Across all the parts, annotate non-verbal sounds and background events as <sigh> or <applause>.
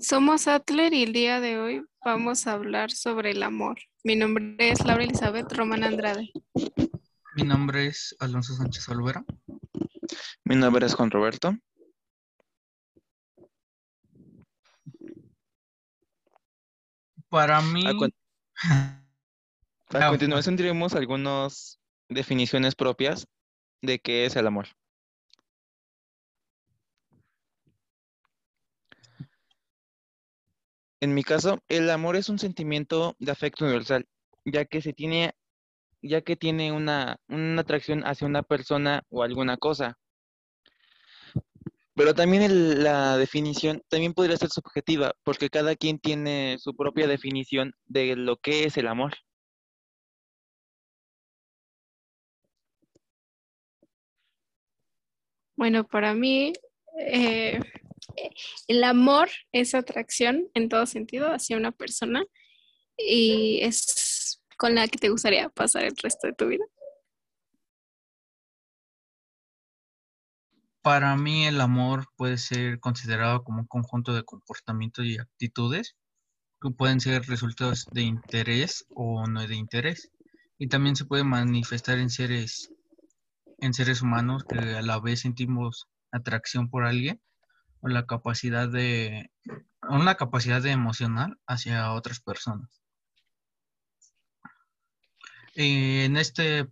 Somos Atler y el día de hoy vamos a hablar sobre el amor. Mi nombre es Laura Elizabeth Román Andrade. Mi nombre es Alonso Sánchez Olvera. Mi nombre es Juan Roberto. Para mí, A, <laughs> continuación diremos algunas definiciones propias de qué es el amor. En mi caso, el amor es un sentimiento de afecto universal, ya que se tiene, ya que tiene una, una atracción hacia una persona o alguna cosa. Pero también la definición también podría ser subjetiva, porque cada quien tiene su propia definición de lo que es el amor. Bueno, para mí eh, el amor es atracción en todo sentido hacia una persona y es con la que te gustaría pasar el resto de tu vida. para mí el amor puede ser considerado como un conjunto de comportamientos y actitudes que pueden ser resultados de interés o no de interés. Y también se puede manifestar en seres, en seres humanos que a la vez sentimos atracción por alguien o la capacidad de, una capacidad de emocional hacia otras personas. Eh, en este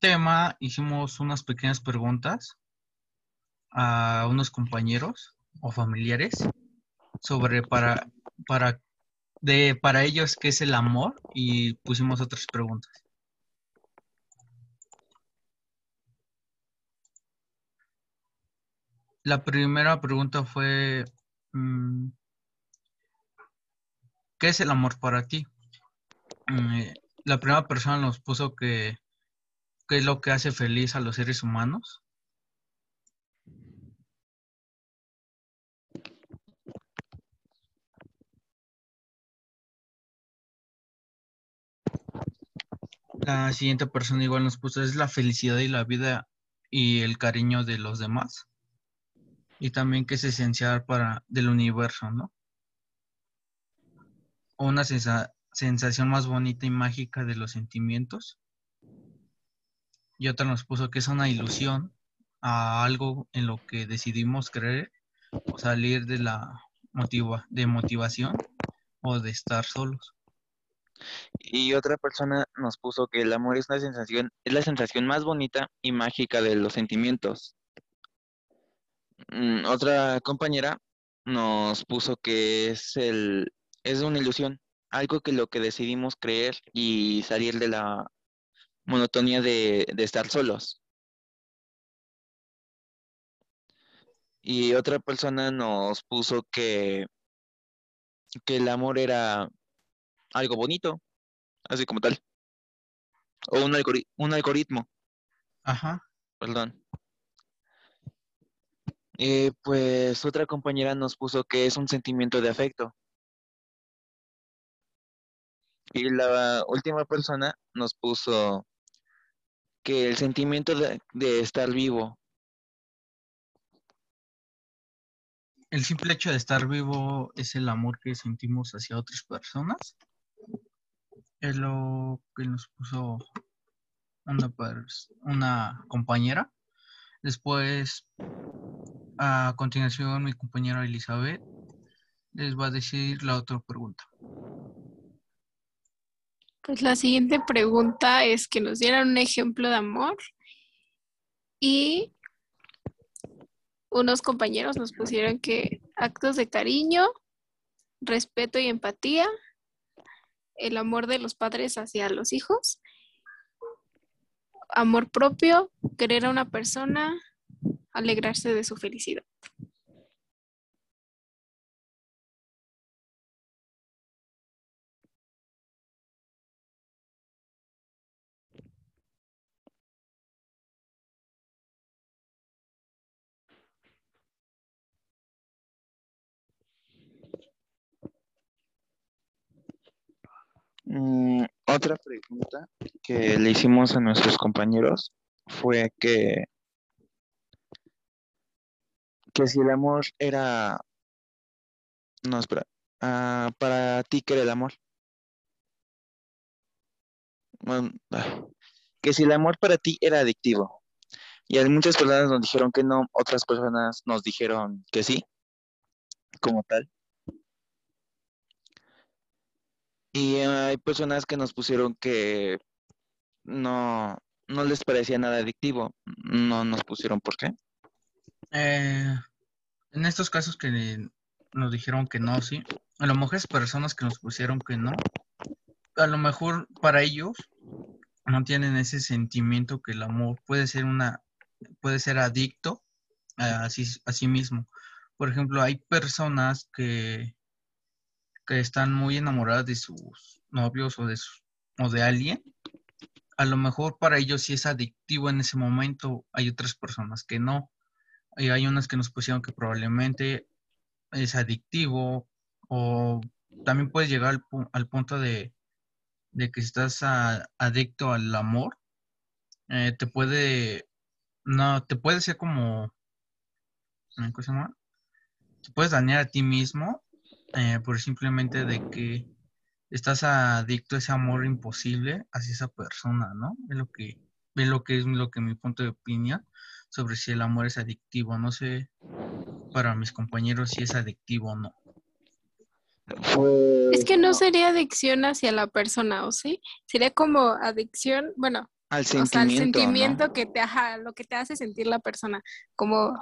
tema hicimos unas pequeñas preguntas a unos compañeros o familiares sobre para, para, de, para ellos qué es el amor y pusimos otras preguntas. La primera pregunta fue, mm, ¿qué es el amor para ti? Mm, eh, La primera persona nos puso que qué es lo que hace feliz a los seres humanos. La siguiente persona igual nos puso es la felicidad y la vida y el cariño de los demás. Y también que es esencial para del universo, ¿no? Una sensa- sensación más bonita y mágica de los sentimientos. Y otra nos puso que es una ilusión a algo en lo que decidimos creer o salir de la motiva de motivación o de estar solos. Y otra persona nos puso que el amor es una sensación, es la sensación más bonita y mágica de los sentimientos. Mm, otra compañera nos puso que es el, es una ilusión, algo que lo que decidimos creer y salir de la monotonía de, de estar solos. Y otra persona nos puso que, que el amor era algo bonito, así como tal. O un algori- un algoritmo. Ajá. Perdón. Eh, pues otra compañera nos puso que es un sentimiento de afecto. Y la última persona nos puso que el sentimiento de, de estar vivo. El simple hecho de estar vivo es el amor que sentimos hacia otras personas. Es lo que nos puso una, una compañera. Después, a continuación, mi compañera Elizabeth les va a decir la otra pregunta. Pues la siguiente pregunta es que nos dieran un ejemplo de amor y unos compañeros nos pusieron que actos de cariño, respeto y empatía, el amor de los padres hacia los hijos, amor propio, querer a una persona, alegrarse de su felicidad. Mm, otra pregunta que le hicimos a nuestros compañeros fue que, que si el amor era No, espera. Ah, para ti, ¿qué era el amor? Que si el amor para ti era adictivo. Y hay muchas personas nos dijeron que no, otras personas nos dijeron que sí, como tal. Y hay personas que nos pusieron que no, no les parecía nada adictivo. No nos pusieron por qué. Eh, en estos casos que nos dijeron que no, sí. A lo mejor es personas que nos pusieron que no. A lo mejor para ellos no tienen ese sentimiento que el amor puede ser una, puede ser adicto a sí, mismo. Por ejemplo, hay personas que, que están muy enamoradas de sus novios o de, o de alguien. A lo mejor para ellos sí es adictivo en ese momento. Hay otras personas que no. Y hay unas que nos pusieron que probablemente es adictivo o también puedes llegar al, al punto de, de, que estás adicto al amor, eh, te puede, no, te puede ser como, ¿qué se llama? Te puedes dañar a ti mismo eh, por simplemente de que estás adicto a ese amor imposible hacia esa persona, ¿no? Es lo que, es lo que es lo que mi punto de opinión sobre si el amor es adictivo. No sé para mis compañeros si es adictivo o no. Es que no sería adicción hacia la persona, ¿o sí? Sería como adicción, bueno, al sentimiento, o sentimiento que te, ajá, lo que te hace sentir la persona, como,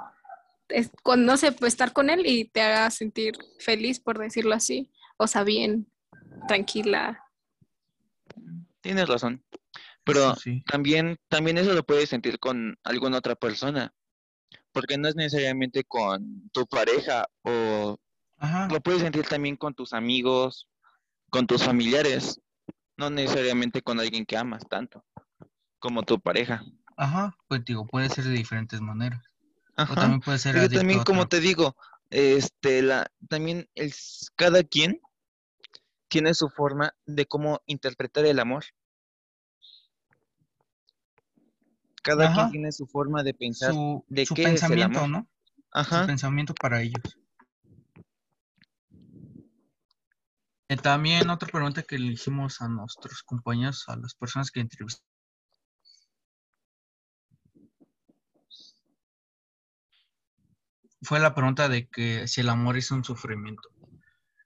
es, cuando, no sé, pues estar con él y te haga sentir feliz, por decirlo así, o sea, bien, tranquila. Tienes razón. Pero también, también eso lo puedes sentir con alguna otra persona. Porque no es necesariamente con tu pareja o lo puedes sentir también con tus amigos, con tus familiares. No necesariamente con alguien que amas tanto como tu pareja. Ajá, pues digo, puede ser de diferentes maneras. Ajá. O también puede ser Pero también, como te digo, este, la, también el, cada quien tiene su forma de cómo interpretar el amor. Cada quien tiene su forma de pensar de qué pensamiento, es el amor. ¿no? Ajá. Su pensamiento para ellos. Eh, también otra pregunta que le hicimos a nuestros compañeros, a las personas que entrevistamos. Fue la pregunta de que si el amor es un sufrimiento.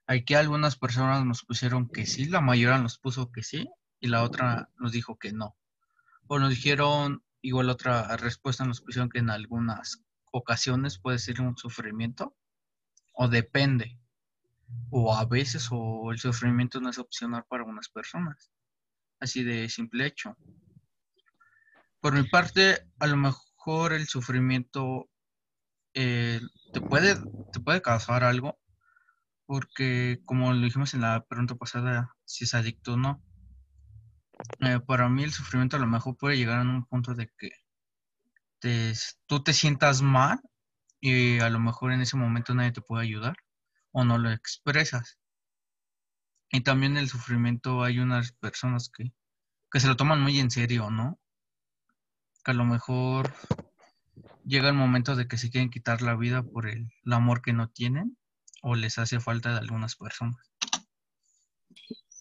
Aquí algunas personas nos pusieron que sí, la mayoría nos puso que sí, y la otra nos dijo que no. O nos dijeron, Igual otra respuesta nos pusieron que en algunas ocasiones puede ser un sufrimiento o depende. O a veces o el sufrimiento no es opcional para unas personas. Así de simple hecho. Por mi parte, a lo mejor el sufrimiento eh, te, puede, te puede causar algo, porque como lo dijimos en la pregunta pasada, si es adicto o no, eh, para mí el sufrimiento a lo mejor puede llegar a un punto de que tú te sientas mal y a lo mejor en ese momento nadie te puede ayudar o no lo expresas. Y también el sufrimiento hay unas personas que, que se lo toman muy en serio, ¿no? Que a lo mejor llega el momento de que se quieren quitar la vida por el amor que no tienen o les hace falta de algunas personas.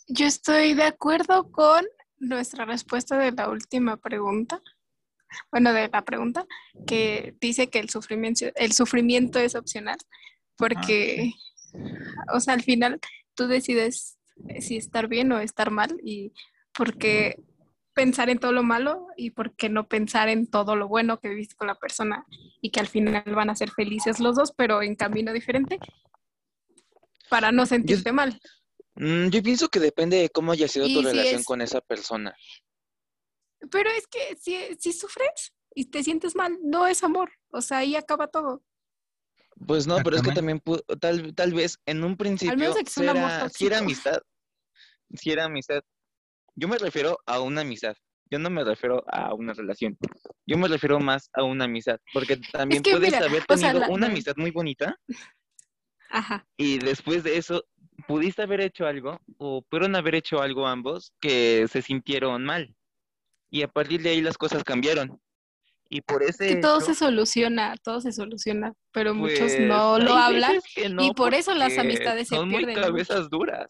Yo estoy de acuerdo con nuestra respuesta de la última pregunta, bueno, de la pregunta, que dice que el sufrimiento, el sufrimiento es opcional, porque, ah, o sea, al final tú decides si estar bien o estar mal y porque pensar en todo lo malo y por qué no pensar en todo lo bueno que viviste con la persona y que al final van a ser felices los dos, pero en camino diferente, para no sentirte mal. Mm, yo pienso que depende de cómo haya sido tu relación con esa persona. Pero es que si, si sufres y te sientes mal, no es amor. O sea, ahí acaba todo. Pues no, pero es que también tal, tal vez en un principio si era amistad. Si era amistad. Yo me refiero a una amistad. Yo no me refiero a una relación. Yo me refiero más a una amistad. Porque también puedes haber tenido una amistad muy bonita. Ajá. Y después de eso pudiste haber hecho algo o pudieron haber hecho algo ambos que se sintieron mal. Y a partir de ahí las cosas cambiaron. Y por ese Es que todo se soluciona, todo se soluciona, pero muchos pues, no lo hablan. no, y por eso las amistades se son muy pierden cabezas duras.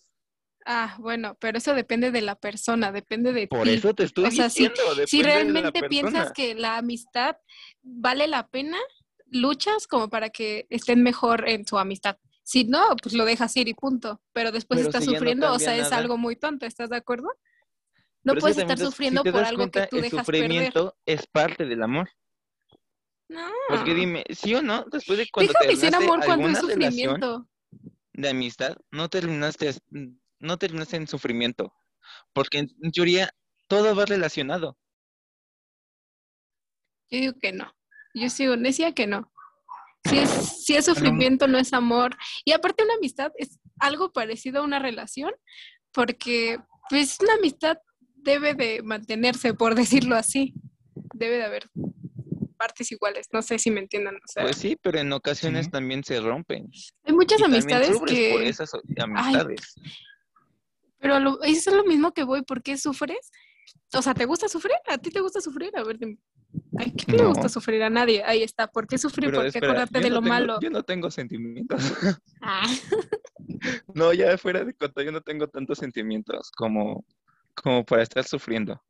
Ah, bueno, pero eso depende de la persona, depende de Por ti. eso te estoy O sea, si- diciendo, Si la realmente piensas que la amistad vale la pena, luchas como para que estén mejor en su amistad. Si no, pues lo dejas ir y punto. Pero después Pero estás si ya no sufriendo, o sea, es algo muy tonto, ¿estás de acuerdo? No Pero puedes estar sufriendo por algo que tú el dejas perder. sufrimiento es parte del amor. No. Porque dime, ¿sí o no? Después de cuando Deja terminaste amor cuando es sufrimiento. de amistad, no terminaste, as- no terminaste en sufrimiento. Porque en teoría todo va relacionado. Yo digo que no. Yo sigo necia que no. Si es, si es sufrimiento, no es amor. Y aparte una amistad es algo parecido a una relación, porque pues una amistad debe de mantenerse, por decirlo así. Debe de haber partes iguales. No sé si me entiendan. O sea, Pues sí, pero en ocasiones Sí. también se rompen. hay muchas Y amistades sufres por que... esas amistades. Pero lo- eso es lo mismo que voy. ¿Por qué sufres? O sea, ¿te gusta sufrir? ¿A ti te gusta sufrir? A ver, dime. ¿A quién le No. gusta sufrir? A nadie. Ahí está. ¿Por qué sufrir? Pero ¿Por qué espera, acordarte de no lo tengo- malo? Yo no tengo sentimientos. <laughs> Ah. <laughs> No, ya fuera de cuenta, yo no tengo tantos sentimientos como, como para estar sufriendo.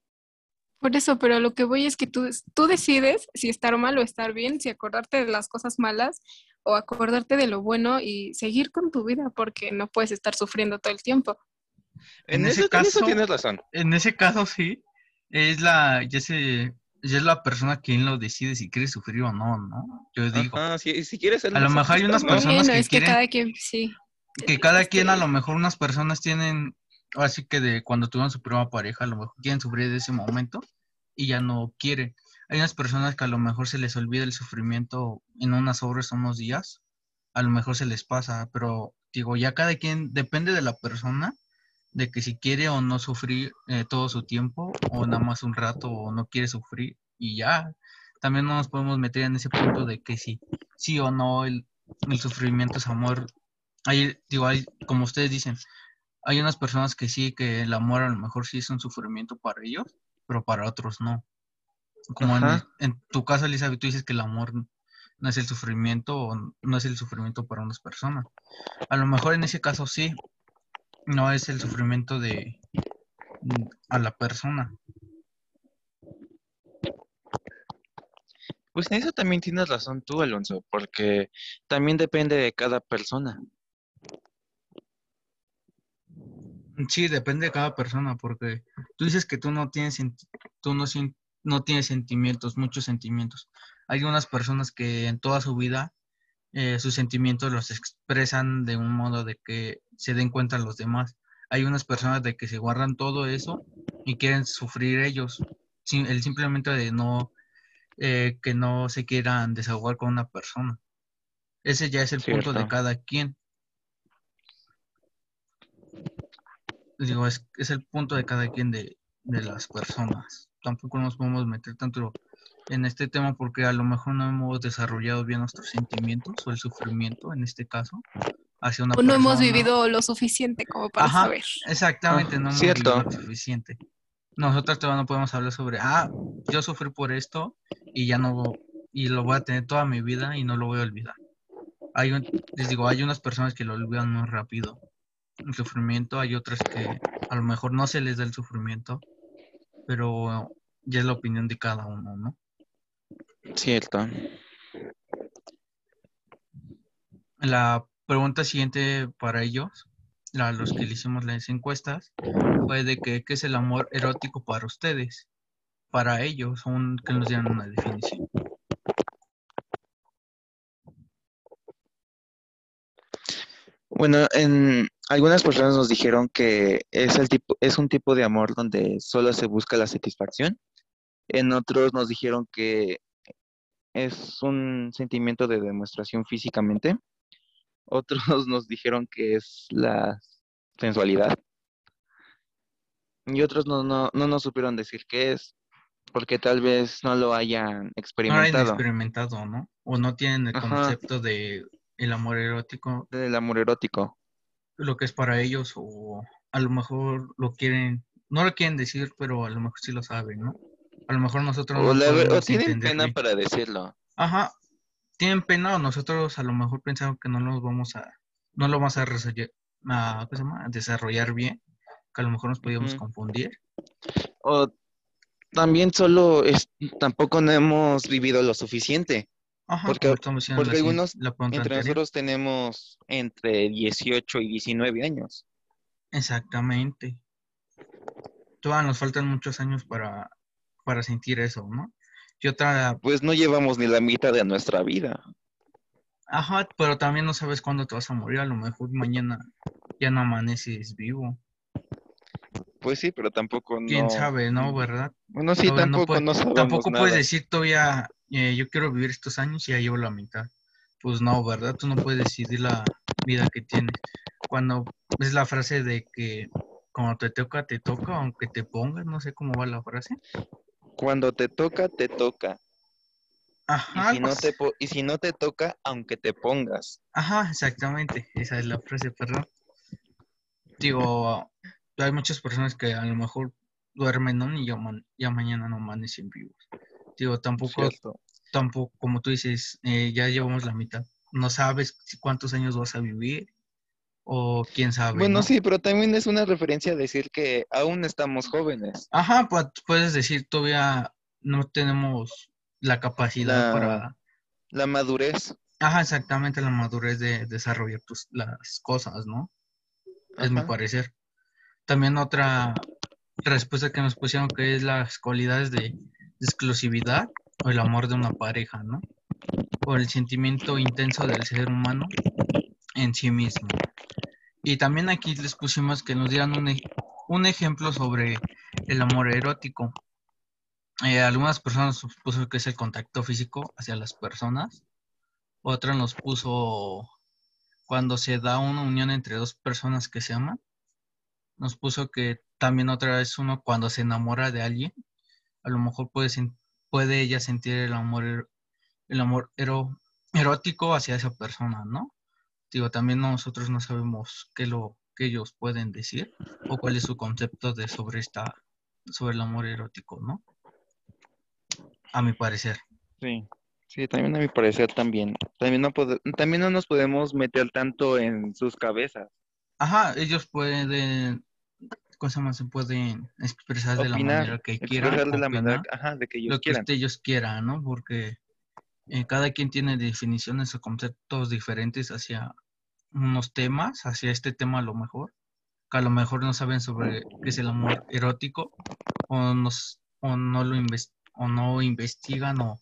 Por eso, pero lo que voy es que tú, tú decides si estar mal o estar bien, si acordarte de las cosas malas o acordarte de lo bueno y seguir con tu vida, porque no puedes estar sufriendo todo el tiempo. En, En eso, ese en eso caso- tienes razón. En ese caso sí, es la, ya se, ya es la persona quien lo decide si quiere sufrir o no, ¿no? Yo digo, Ajá, si, si quieres ser A lo mejor hay unas ¿no? personas bueno, que es que quieren- cada quien, sí. que cada quien a Este, lo mejor unas personas tienen, así que de cuando tuvieron su primera pareja, a lo mejor quieren sufrir de ese momento y ya no quieren. Hay unas personas que a lo mejor se les olvida el sufrimiento en unas horas o unos días, a lo mejor se les pasa, pero digo, ya cada quien depende de la persona, de que si quiere o no sufrir eh, todo su tiempo, o nada más un rato, o no quiere sufrir, y ya. También no nos podemos meter en ese punto de que si sí o no el, el sufrimiento es amor. Hay, digo, hay, como ustedes dicen, hay unas personas que sí, que el amor a lo mejor sí es un sufrimiento para ellos, pero para otros no. Como en, en tu caso, Elizabeth, tú dices que el amor no es el sufrimiento o no es el sufrimiento para unas personas. A lo mejor en ese caso sí, no es el sufrimiento de a la persona. Pues en eso también tienes razón tú, Alonso, porque también depende de cada persona. Sí, depende de cada persona, porque tú dices que tú no tienes, tú no, no tienes sentimientos, muchos sentimientos. Hay unas personas que en toda su vida eh, sus sentimientos los expresan de un modo de que se den cuenta los demás. Hay unas personas de que se guardan todo eso y quieren sufrir ellos. El simplemente de no, eh, que no se quieran desahogar con una persona. Ese ya es el punto de cada quien. digo, es, es el punto de cada quien de, de las personas. Tampoco nos podemos meter tanto en este tema porque a lo mejor no hemos desarrollado bien nuestros sentimientos o el sufrimiento, en este caso, hacia una O no hemos vivido lo suficiente como para Ajá. saber. Exactamente, Ah, no hemos cierto. vivido lo suficiente. Nosotros todavía no podemos hablar sobre, ah, yo sufrí por esto y ya no, y lo voy a tener toda mi vida y no lo voy a olvidar. Hay un- les digo, hay unas personas que lo olvidan muy rápido. El sufrimiento, hay otras que a lo mejor no se les da el sufrimiento, pero ya es la opinión de cada uno, ¿no? Cierto. La pregunta siguiente para ellos, a los que le hicimos las encuestas, fue de que, ¿qué es el amor erótico para ustedes? Para ellos, un, que nos dieran una definición. Bueno, en algunas personas nos dijeron que es el tipo, es un tipo de amor donde solo se busca la satisfacción. En otros nos dijeron que es un sentimiento de demostración físicamente. Otros <laughs> nos dijeron que es la sensualidad. Y otros no, no, no nos supieron decir qué es, porque tal vez no lo hayan No lo han experimentado experimentado, ¿no? O no tienen el Ajá. concepto de el amor erótico, del amor erótico. lo que es para ellos, o a lo mejor lo quieren, no lo quieren decir, pero a lo mejor sí lo saben, ¿no? A lo mejor nosotros O, no la o tienen pena para decirlo. Ajá, tienen pena o nosotros a lo mejor pensamos que no nos vamos a, no lo vamos a, resolver- a, ¿cómo se llama? a desarrollar bien, que a lo mejor nos podíamos confundir. O también solo es, tampoco no hemos vivido lo suficiente. Ajá, Porque- como estamos diciendo porque algunos la Entre anterior. nosotros tenemos entre 18 y 19 años. Exactamente. Todavía nos faltan muchos años para, para sentir eso, ¿no? Y otra, Pues no llevamos ni la mitad de nuestra vida. ajá, pero también no sabes cuándo te vas a morir, a lo mejor mañana ya no amaneces vivo. Pues sí, pero tampoco no. Quién sabe, ¿no? ¿Verdad? Bueno, sí, Todavía no tampoco puede- no sabemos Tampoco nada. puedes decir todavía, eh, yo quiero vivir estos años y ya llevo la mitad. Pues no, ¿verdad? Tú no puedes decidir la vida que tienes. Cuando es la frase de que cuando te toca, te toca, aunque te pongas, no sé cómo va la frase. Cuando te toca, te toca. Y Ajá, si algo no te po- y si no te toca, aunque te pongas. Ajá, exactamente. Esa es la frase, perdón. Digo, hay muchas personas que a lo mejor duermen, ¿no? Y ya, ma- ya mañana no amanecen vivos. Digo, tampoco, ¿cierto? tampoco, como tú dices, eh, ya llevamos la mitad. No sabes si- cuántos años vas a vivir o quién sabe, Bueno, ¿no? sí, pero también es una referencia a decir que aún estamos jóvenes. Ajá, pues puedes decir, todavía no tenemos la capacidad La- para... La madurez. Ajá, exactamente la madurez de desarrollar tus, las cosas, ¿no? Es mi parecer. También otra respuesta que nos pusieron que es las cualidades de exclusividad o el amor de una pareja, ¿no? O el sentimiento intenso del ser humano en sí mismo. Y también aquí les pusimos que nos dieran un, un ejemplo sobre el amor erótico. Eh, algunas personas nos puso que es el contacto físico hacia las personas. Otra nos puso cuando se da una unión entre dos personas que se aman. Nos puso que también otra vez uno cuando se enamora de alguien, a lo mejor puede, puede ella sentir el amor, er- el amor ero- erótico hacia esa persona, ¿no? Digo, también nosotros no sabemos qué lo que ellos pueden decir o cuál es su concepto de sobre esta sobre el amor erótico, ¿no? A mi parecer. Sí. Sí, también a mi parecer también. También no, también no nos podemos meter tanto en sus cabezas. Ajá, ellos pueden, ¿cómo se llama? Se pueden expresar de la manera que quieran, expresar de la opinar, manera ajá, de que ellos lo que quieran. ellos quieran, ¿no? Porque eh, cada quien tiene definiciones o conceptos diferentes hacia unos temas, hacia este tema a lo mejor, que a lo mejor no saben sobre qué es el amor erótico o, nos, o no lo inves- o no investigan o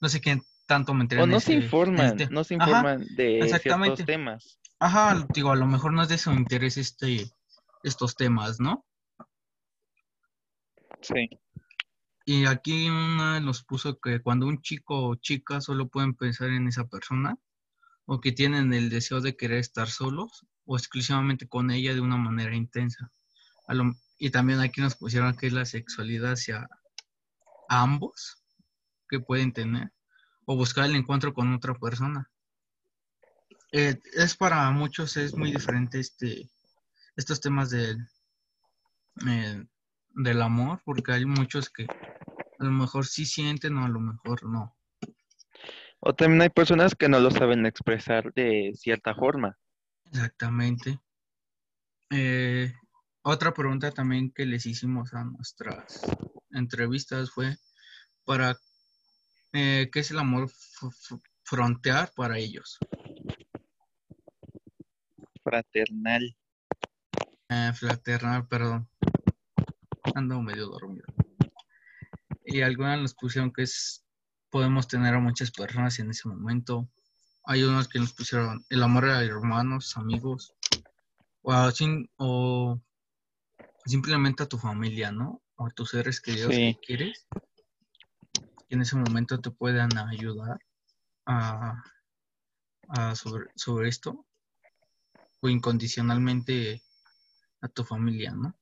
no sé quién tanto me enteré O en no se ese- en informan, este- no se Ajá, informan de exactamente. ciertos temas. Ajá, digo, a lo mejor no es de su interés este, estos temas, ¿no? Sí. Y aquí una nos puso que cuando un chico o chica solo pueden pensar en esa persona o que tienen el deseo de querer estar solos o exclusivamente con ella de una manera intensa. A y también aquí nos pusieron que la sexualidad hacia ambos que pueden tener o buscar el encuentro con otra persona. Eh, es para muchos es muy diferente este estos temas del eh, del amor porque hay muchos que a lo mejor sí sienten o a lo mejor no. O también hay personas que no lo saben expresar de cierta forma. Exactamente. Eh, otra pregunta también que les hicimos a nuestras entrevistas fue para eh, qué es el amor frontear para ellos. Fraternal. Eh, fraternal, perdón. Ando medio dormido. Y algunas nos pusieron que es podemos tener a muchas personas en ese momento. Hay unos que nos pusieron el amor a hermanos, amigos, o, a sin- o simplemente a tu familia, ¿no? O a tus seres queridos Sí. que quieres. Que en ese momento te puedan ayudar a, a sobre, sobre esto. O incondicionalmente a tu familia, ¿no?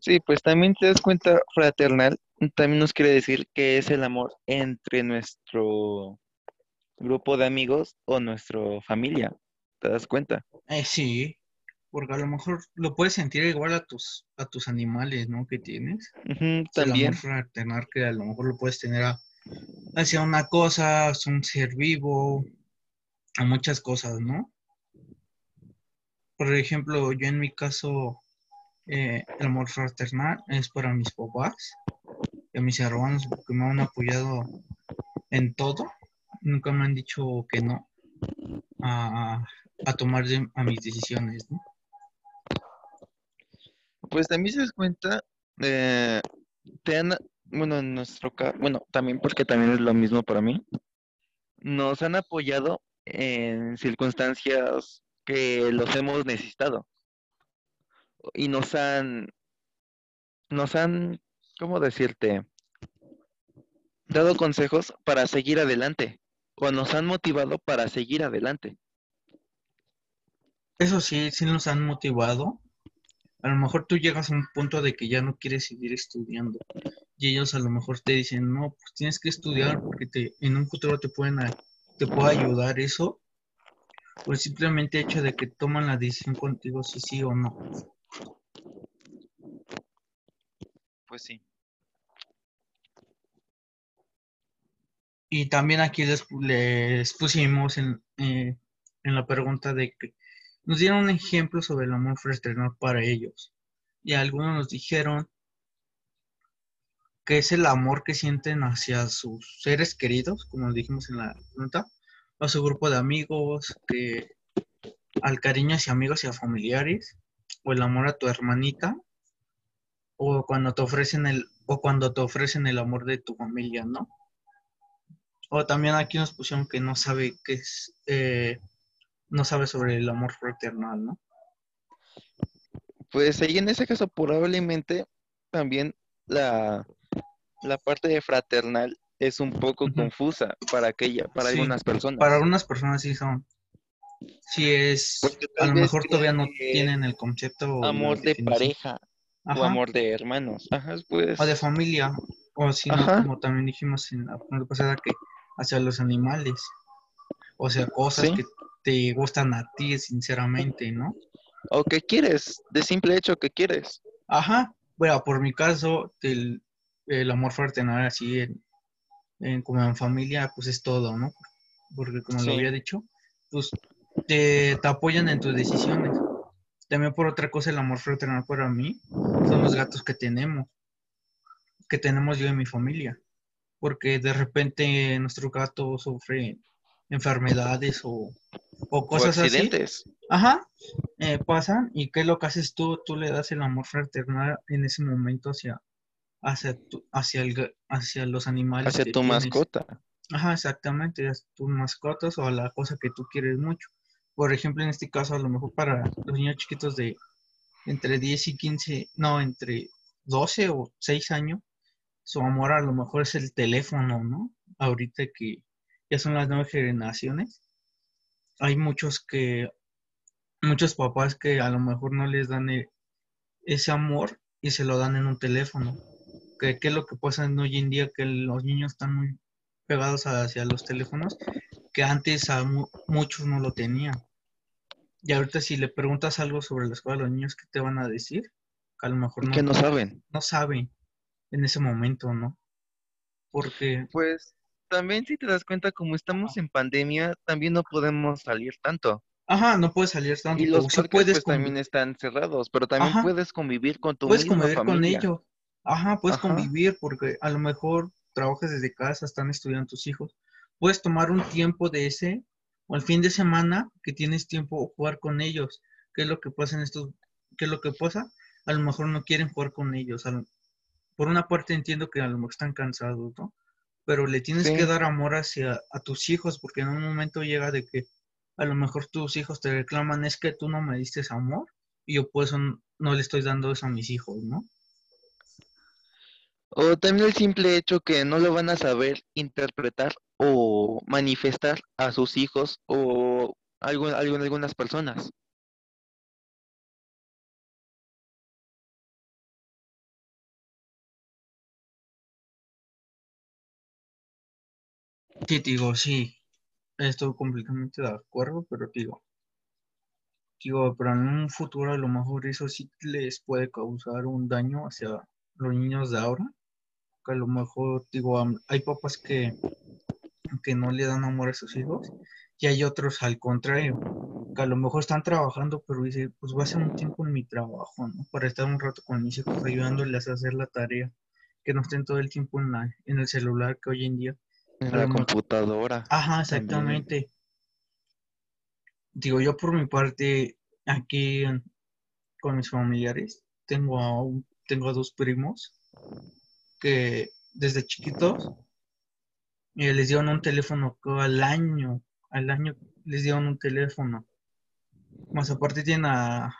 Sí, pues también te das cuenta, fraternal, también nos quiere decir que es el amor entre nuestro grupo de amigos o nuestra familia. ¿Te das cuenta? Eh, sí, Porque a lo mejor lo puedes sentir igual a tus, a tus animales, ¿no? Que tienes. Ujú, El también. amor fraternal que a lo mejor lo puedes tener a- hacia una cosa, hacia un ser vivo, a muchas cosas, ¿no? Por ejemplo, yo en mi caso, eh, el amor fraternal es para mis papás y a mis hermanos porque me han apoyado en todo. Nunca me han dicho que no a, a tomar a mis decisiones. Pues también se das cuenta, eh, te han, bueno, en nuestro caso, bueno, también porque también es lo mismo para mí, nos han apoyado en circunstancias que los hemos necesitado y nos han, nos han, ¿cómo decirte? Dado consejos para seguir adelante o nos han motivado para seguir adelante. Eso sí, sí nos han motivado. A lo mejor tú llegas a un punto de que ya no quieres seguir estudiando y ellos a lo mejor te dicen, no, pues tienes que estudiar porque te, en un futuro te pueden, te puede ayudar eso. Pues simplemente hecho de que toman la decisión contigo si sí o no. Pues sí. Y también aquí les, pusimos en, eh, en la pregunta de que nos dieron un ejemplo sobre el amor fraternal para ellos. Y algunos nos dijeron que es el amor que sienten hacia sus seres queridos, como dijimos en la pregunta, a su grupo de amigos, que al cariño hacia amigos y a familiares, o el amor a tu hermanita, o cuando te ofrecen el, o cuando te ofrecen el amor de tu familia, ¿no? O también aquí nos pusieron que no sabe qué es, eh, no sabe sobre el amor fraternal, ¿no? Pues ahí en ese caso probablemente también la, la parte de fraternal es un poco confusa para aquella, para Sí, algunas personas. Para algunas personas sí son, sí es, Porque a lo mejor todavía no tienen el concepto. amor de pareja o amor de hermanos. Ajá, pues. o de familia, o si no, como también dijimos en la primera pasada, que hacia los animales, o sea, cosas Sí. que te gustan a ti, sinceramente, ¿no? O que quieres, de simple hecho que quieres. Ajá, bueno, por mi caso, el, el amor fraternal así en, en- como en familia, pues es todo, ¿no? Porque como Sí. lo había dicho, pues te, te apoyan en tus decisiones. También por otra cosa, el amor fraternal para mí son los gatos que tenemos, que tenemos yo en mi familia. Porque de repente nuestro gato sufre enfermedades o, o O cosas así. accidentes. Ajá, eh, pasan y qué es lo que haces tú, tú le das el amor fraternal en ese momento hacia, hacia, tu- hacia, el, hacia los animales Hacia tu tienes. mascota. Ajá, exactamente, a tus mascotas o a la cosa que tú quieres mucho. Por ejemplo, en este caso, a lo mejor para los niños chiquitos de entre 10 y 15, no, entre 12 o 6 años, su amor a lo mejor es el teléfono, ¿no? Ahorita que ya son las nuevas generaciones, hay muchos que, muchos papás que a lo mejor no les dan e- ese amor y se lo dan en un teléfono. Que, ¿Qué es lo que pasa hoy en día? Que los niños están muy pegados hacia los teléfonos, que antes a mu- muchos no lo tenían. Y ahorita si le preguntas algo sobre la escuela a los niños, ¿qué te van a decir? A lo mejor no, Que no saben. no saben en ese momento, ¿no? Porque, Pues también si te das cuenta, como estamos en pandemia, también no podemos salir tanto. ajá, no puedes salir tanto, Y los sí parques puedes pues también están cerrados, pero también Ajá. puedes convivir con tu puedes misma convivir con familia. ellos. Ajá, puedes Ajá. convivir porque a lo mejor trabajas desde casa, están estudiando tus hijos. Puedes tomar un tiempo de ese o el fin de semana que tienes tiempo jugar con ellos. ¿Qué es lo que pasa en estos? ¿Qué es lo que pasa? A lo mejor no quieren jugar con ellos. lo- por una parte entiendo que a lo mejor están cansados, ¿no? Pero le tienes Sí. que dar amor hacia a tus hijos porque en un momento llega de que a lo mejor tus hijos te reclaman es que tú no me diste amor y yo por eso n- no le estoy dando eso a mis hijos, ¿no? O también el simple hecho que no lo van a saber interpretar o manifestar a sus hijos o algo, algo en algunas personas. Sí, digo, sí, estoy completamente de acuerdo, pero digo, digo, pero en un futuro a lo mejor eso sí les puede causar un daño hacia los niños de ahora. Que a lo mejor, digo, hay papás que, que no le dan amor a sus hijos y hay otros al contrario, que a lo mejor están trabajando, pero dice, pues voy a hacer un tiempo en mi trabajo, ¿no? Para estar un rato con mis hijos ayudándoles a hacer la tarea, que no estén todo el tiempo en, la, en el celular que hoy en día. En la computadora. Ajá, También. exactamente. Digo, yo por mi parte, aquí con mis familiares, tengo a tengo a dos primos que desde chiquitos eh, les dieron un teléfono al año, al año les dieron un teléfono. Más aparte tienen a,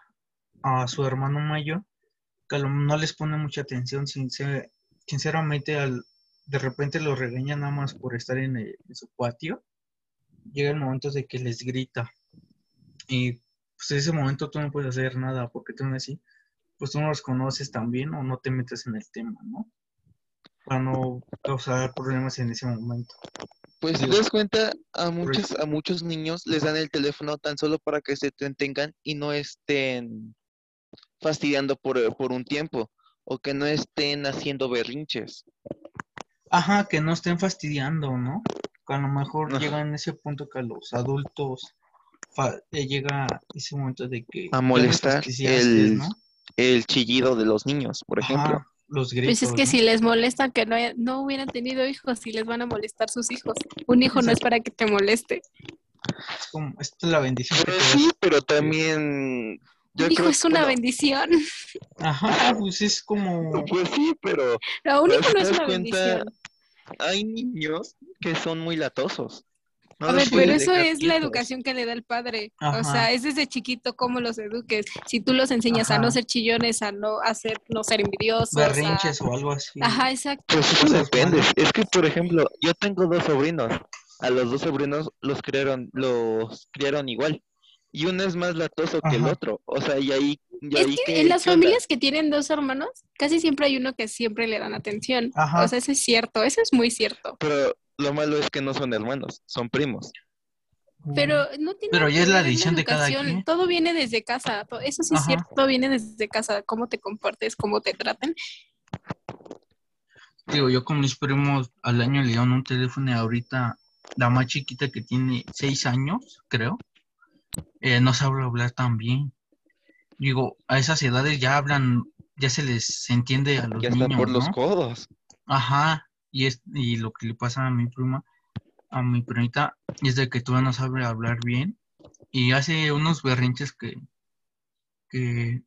su hermano mayor, que no les pone mucha atención, sincer- sinceramente al, de repente lo regañan nada más por estar en, el- en su patio. Llega el momento de que les grita. Y pues en ese momento tú no puedes hacer nada, porque tú no así, pues tú no los conoces también o no te metes en el tema, ¿no? Para no causar problemas en ese momento. Pues si te das cuenta, a muchos, a muchos niños les dan el teléfono tan solo para que se entretengan y no estén fastidiando por, eh, por un tiempo o que no estén haciendo berrinches. Ajá, que no estén fastidiando, ¿no? Que a lo mejor Ajá. llega en ese punto que a los adultos eh, llega ese momento de que A molestar el- ¿no? El chillido de los niños, por ejemplo. Ajá, los gritos. Pues es que ¿no? si les molesta que no, haya- no hubieran tenido hijos, si les van a molestar sus hijos. Un hijo no es para que te moleste. Es como, esta es la bendición Pero sí, pero también yo Un hijo creo es una bueno, bendición. Ajá, pues es como, Pues sí, pero No, un hijo no es una cuenta, bendición. hay niños que son muy latosos. No A ver, pero eso es la educación que le da el padre. O sea, es desde chiquito cómo los eduques. Si tú los enseñas a no ser chillones, a no hacer, no ser envidiosos, a- berrinches o algo así. Ajá, exacto. Pues eso depende. Es que, por ejemplo, yo tengo dos sobrinos. A los dos sobrinos los criaron, los criaron igual. Y uno es más latoso que el otro. O sea, y ahí, y Es ahí que ¿qué- en las familias que tienen dos hermanos, casi siempre hay uno que siempre le dan atención. Ajá. O sea, eso es cierto, eso es muy cierto. Pero lo malo es que no son hermanos, son primos. Pero no tiene Pero ya que es la decisión de cada educación. quien. Todo viene desde casa. Eso sí es cierto, todo viene desde casa. Cómo te comportes, cómo te traten. Digo, yo con mis primos al año le dieron un teléfono y ahorita la más chiquita que tiene seis años, creo, eh, no sabe hablar tan bien. Digo, a esas edades ya hablan, ya se les entiende a los Ya están niños, por los codos. Ajá, y es y lo que le pasa a mi prima, a mi primita, es de que todavía no sabe hablar bien y hace unos berrinches que, que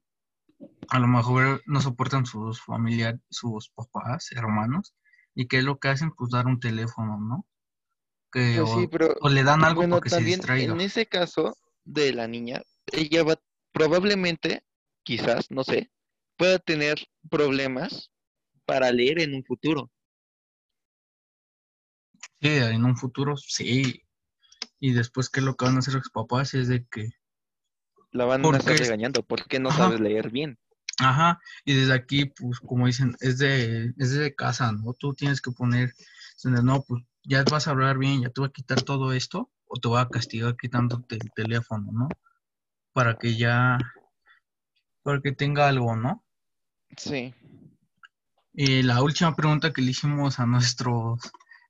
a lo mejor no soportan sus familiares, sus papás, hermanos, y que es lo que hacen, pues dar un teléfono, ¿no? Que Pues o, sí, pero o le dan algo bueno, porque se también distraiga. en ese caso de la niña, ella va probablemente, quizás, no sé, pueda tener problemas para leer en un futuro. Sí, en un futuro, sí. Y después, ¿qué es lo que van a hacer los papás? Es de que La van a estar es- regañando porque no Ajá. sabes leer bien. Ajá, y desde aquí, pues como dicen, es de, es de casa, ¿no? Tú tienes que poner, no, pues ya vas a hablar bien, ya te voy a quitar todo esto, o te voy a castigar quitándote el teléfono, ¿no? Para que ya, para que tenga algo, ¿no? Sí. Y la última pregunta que le hicimos a nuestros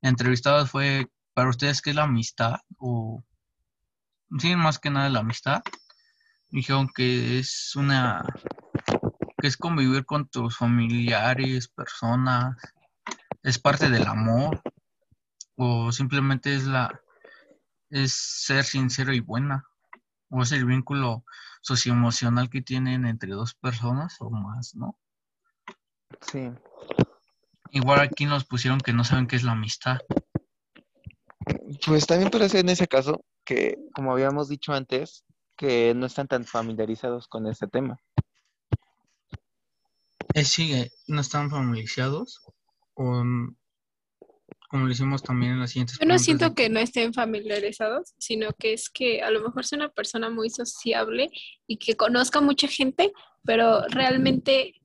entrevistados fue, ¿para ustedes qué es la amistad? O, sí, más que nada la amistad. Dijeron que es una, que es convivir con tus familiares, personas, es parte del amor, o simplemente es la, es ser sincero y buena, o es el vínculo socioemocional que tienen entre dos personas o más, ¿no? Sí. Igual aquí nos pusieron que no saben qué es la amistad. Pues también puede ser en ese caso que, como habíamos dicho antes, que no están tan familiarizados con este tema. Es sí, eh, no están familiarizados con, como lo hicimos también en las siguientes Yo no siento de- que no estén familiarizados, sino que es que a lo mejor es una persona muy sociable y que conozca mucha gente, pero realmente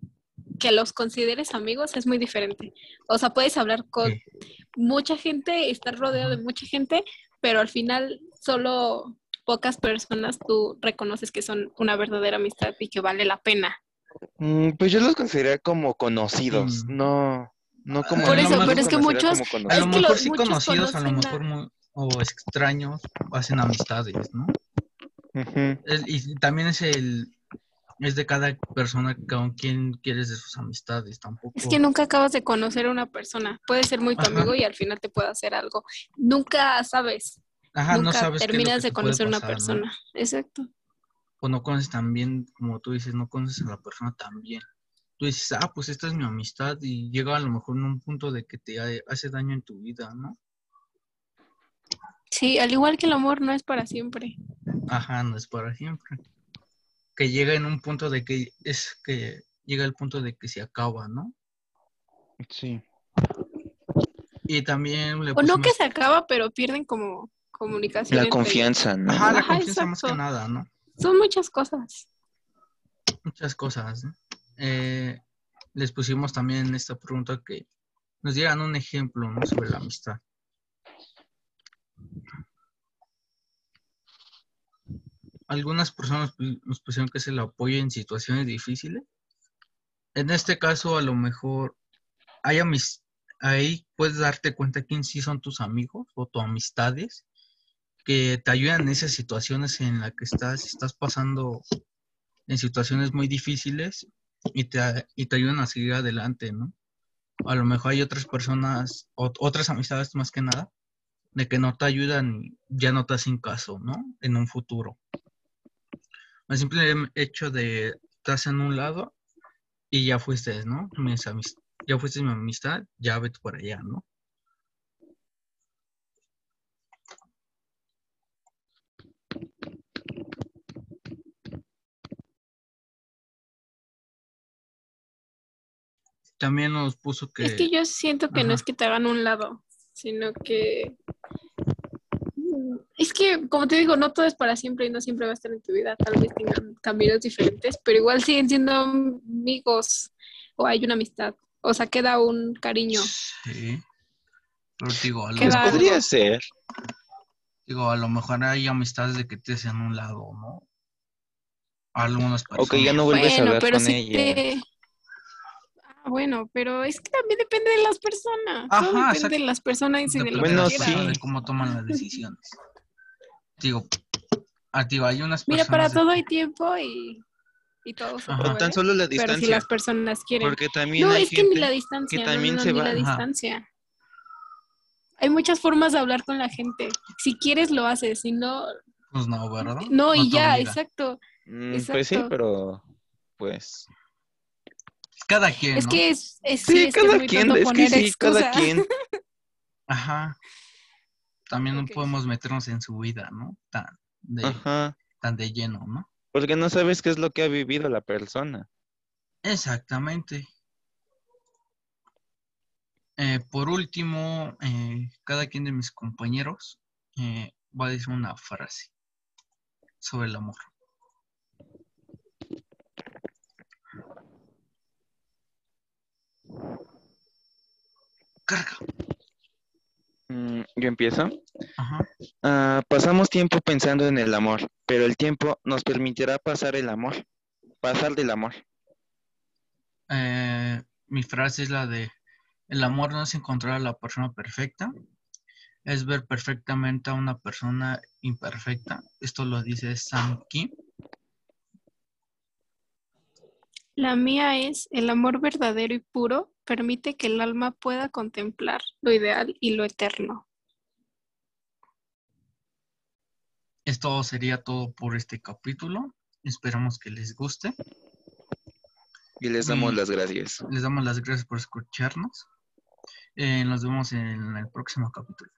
que los consideres amigos es muy diferente. O sea, puedes hablar con Sí. mucha gente, estar rodeado de mucha gente, pero al final solo pocas personas tú reconoces que son una verdadera amistad y que vale la pena. Mm, pues yo los consideraría como conocidos, Mm. no, no como... Por eso, pero es que muchos- A lo mejor los- sí conocidos, a lo mejor o extraños hacen amistades, ¿no? El- y también es el es de cada persona con quien quieres de sus amistades, tampoco. Es que nunca acabas de conocer a una persona. Puede ser muy tu Ajá. amigo y al final te puede hacer algo. Nunca sabes. Ajá, no nunca sabes qué es lo terminas de conocer a una ¿no? persona. Exacto. O no conoces tan bien, como tú dices, no conoces a la persona tan bien. Tú dices, ah, pues esta es mi amistad y llega a lo mejor en un punto de que te ha- hace daño en tu vida, ¿no? Sí, al igual que el amor no es para siempre. Ajá, no es para siempre. Que llega en un punto de que es que llega el punto de que se acaba, ¿no? Sí. Y también le O no que se acaba, pero pierden como comunicación. La confianza, ¿no? Ajá, la Ajá, confianza más que nada, ¿no? Son muchas cosas. Muchas cosas, ¿no? Eh, les pusimos también esta pregunta que nos dieran un ejemplo, ¿no? Sobre la amistad. Algunas personas pu- nos pusieron que es el apoyo en situaciones difíciles. En este caso, a lo mejor hay amis- ahí puedes darte cuenta quién sí son tus amigos o tus amistades que te ayudan en esas situaciones en las que estás, estás pasando en situaciones muy difíciles y te, y te ayudan a seguir adelante, ¿no? A lo mejor hay otras personas, ot- otras amistades más que nada, de que no te ayudan y ya no te hacen caso, ¿no? En un futuro. El simple hecho de estás en un lado y ya fuiste, ¿no? Ya fuiste mi amistad, ya vete por allá, ¿no? También nos puso que... Es que yo siento que no es que te hagan un lado, sino que... Es que, como te digo, no todo es para siempre y no siempre va a estar en tu vida. Tal vez tengan caminos diferentes, pero igual siguen siendo amigos o hay una amistad. O sea, queda un cariño. Sí. Pero digo, a lo, Pues mejor, podría ser. digo, a lo mejor hay amistades de que te hacen un lado, ¿no? Algunas personas. O que ya no vuelves a hablar pero con si ella. te... Bueno, pero es que también depende de las personas. Todo Ajá, depende exacto. de las personas y de Depende lo Bueno, de que sí. de cómo toman las decisiones. Digo, digo, hay unas Mira, personas para de- todo hay tiempo y, y todo se puede. tan solo la Pero si distancia. las personas quieren. Porque también No, hay es que ni la distancia. que no, también no, se ni va- la Ajá. distancia. Hay muchas formas de hablar con la gente. Si quieres, lo haces. Si no, Pues no, ¿verdad? no, y ya, obliga. exacto. Mm, Pues sí, Exacto. pero pues Cada quien, Es ¿no? que es, es, sí, sí, es que es cada muy quien, tonto es que poner sí, cada <laughs> quien. Ajá. También no podemos meternos en su vida, ¿no? Tan de, Ajá. tan de lleno, ¿no? Porque no sabes qué es lo que ha vivido la persona. Exactamente. Eh, por último, eh, cada quien de mis compañeros eh, va a decir una frase sobre el amor. Carga. Mm, Yo empiezo. Ajá. Ah, pasamos tiempo pensando en el amor, pero el tiempo nos permitirá pasar el amor, pasar del amor. Eh, mi frase es la de, el amor no es encontrar a la persona perfecta, es ver perfectamente a una persona imperfecta. Esto lo dice Sam Kim. La mía es, el amor verdadero y puro permite que el alma pueda contemplar lo ideal y lo eterno. Esto sería todo por este capítulo. Esperamos que les guste. Y les damos las gracias. Les damos las gracias por escucharnos. Eh, nos vemos en el próximo capítulo.